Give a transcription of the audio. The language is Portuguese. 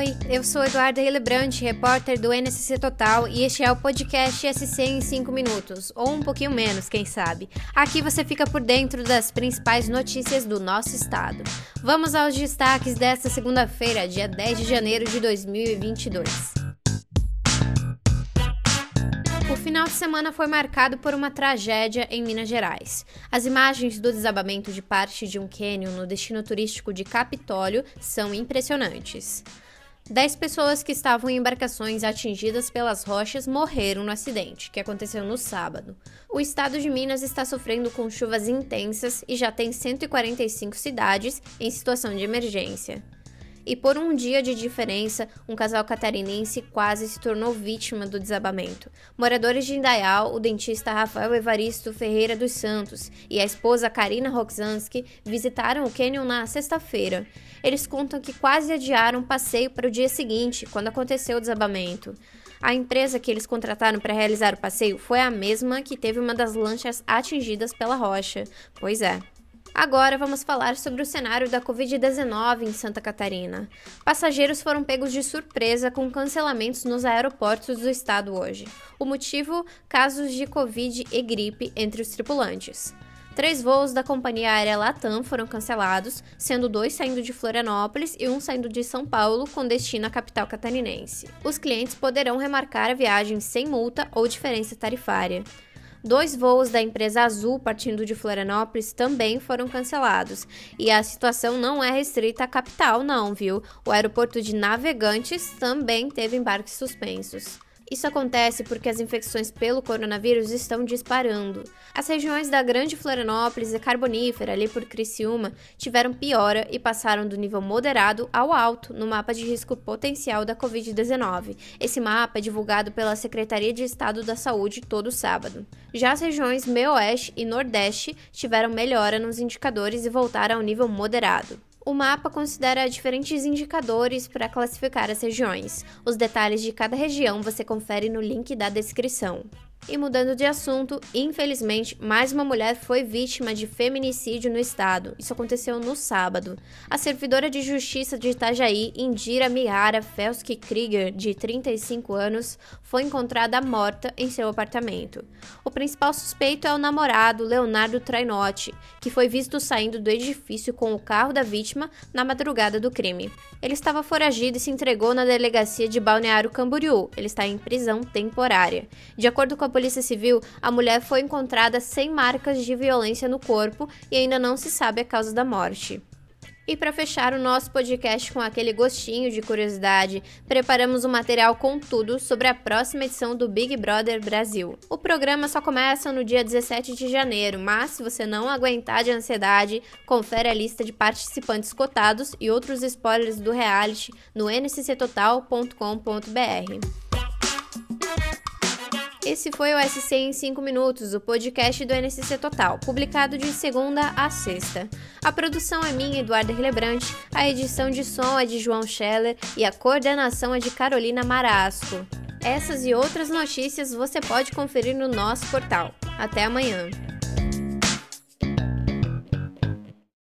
Oi, eu sou Eduarda Hillebrand, repórter do NSC Total, e este é o podcast SC em 5 minutos, ou um pouquinho menos, quem sabe. Aqui você fica por dentro das principais notícias do nosso estado. Vamos aos destaques desta segunda-feira, dia 10 de janeiro de 2022. O final de semana foi marcado por uma tragédia em Minas Gerais. As imagens do desabamento de parte de um cânion no destino turístico de Capitólio são impressionantes. Dez pessoas que estavam em embarcações atingidas pelas rochas morreram no acidente, que aconteceu no sábado. O estado de Minas está sofrendo com chuvas intensas e já tem 145 cidades em situação de emergência. E por um dia de diferença, um casal catarinense quase se tornou vítima do desabamento. Moradores de Indaial, o dentista Rafael Evaristo Ferreira dos Santos e a esposa Karina Roxanski visitaram o Canyon na sexta-feira. Eles contam que quase adiaram o passeio para o dia seguinte, quando aconteceu o desabamento. A empresa que eles contrataram para realizar o passeio foi a mesma que teve uma das lanchas atingidas pela rocha. Pois é. Agora vamos falar sobre o cenário da Covid-19 em Santa Catarina. Passageiros foram pegos de surpresa com cancelamentos nos aeroportos do estado hoje. O motivo: casos de Covid e gripe entre os tripulantes. Três voos da companhia aérea Latam foram cancelados, sendo dois saindo de Florianópolis e um saindo de São Paulo, com destino à capital catarinense. Os clientes poderão remarcar a viagem sem multa ou diferença tarifária. Dois voos da empresa Azul partindo de Florianópolis também foram cancelados. E a situação não é restrita à capital, não, viu? O aeroporto de Navegantes também teve embarques suspensos. Isso acontece porque as infecções pelo coronavírus estão disparando. As regiões da Grande Florianópolis e Carbonífera, ali por Criciúma, tiveram piora e passaram do nível moderado ao alto no mapa de risco potencial da Covid-19. Esse mapa é divulgado pela Secretaria de Estado da Saúde todo sábado. Já as regiões Meio-Oeste e Nordeste tiveram melhora nos indicadores e voltaram ao nível moderado. O mapa considera diferentes indicadores para classificar as regiões. Os detalhes de cada região você confere no link da descrição. E mudando de assunto, infelizmente, mais uma mulher foi vítima de feminicídio no estado. Isso aconteceu no sábado. A servidora de justiça de Itajaí, Indira Mihara Felski Krieger, de 35 anos, foi encontrada morta em seu apartamento. O principal suspeito é o namorado Leonardo Trainotti, que foi visto saindo do edifício com o carro da vítima na madrugada do crime. Ele estava foragido e se entregou na delegacia de Balneário Camboriú. Ele está em prisão temporária. De acordo com a Polícia Civil, a mulher foi encontrada sem marcas de violência no corpo e ainda não se sabe a causa da morte. E para fechar o nosso podcast com aquele gostinho de curiosidade, preparamos um material com tudo sobre a próxima edição do Big Brother Brasil. O programa só começa no dia 17 de janeiro, mas se você não aguentar de ansiedade, confere a lista de participantes cotados e outros spoilers do reality no ncctotal.com.br. Esse foi o SC em 5 minutos, o podcast do NCC Total, publicado de segunda a sexta. A produção é minha, Eduardo Hillebrand, a edição de som é de João Scheller e a coordenação é de Carolina Marasco. Essas e outras notícias você pode conferir no nosso portal. Até amanhã!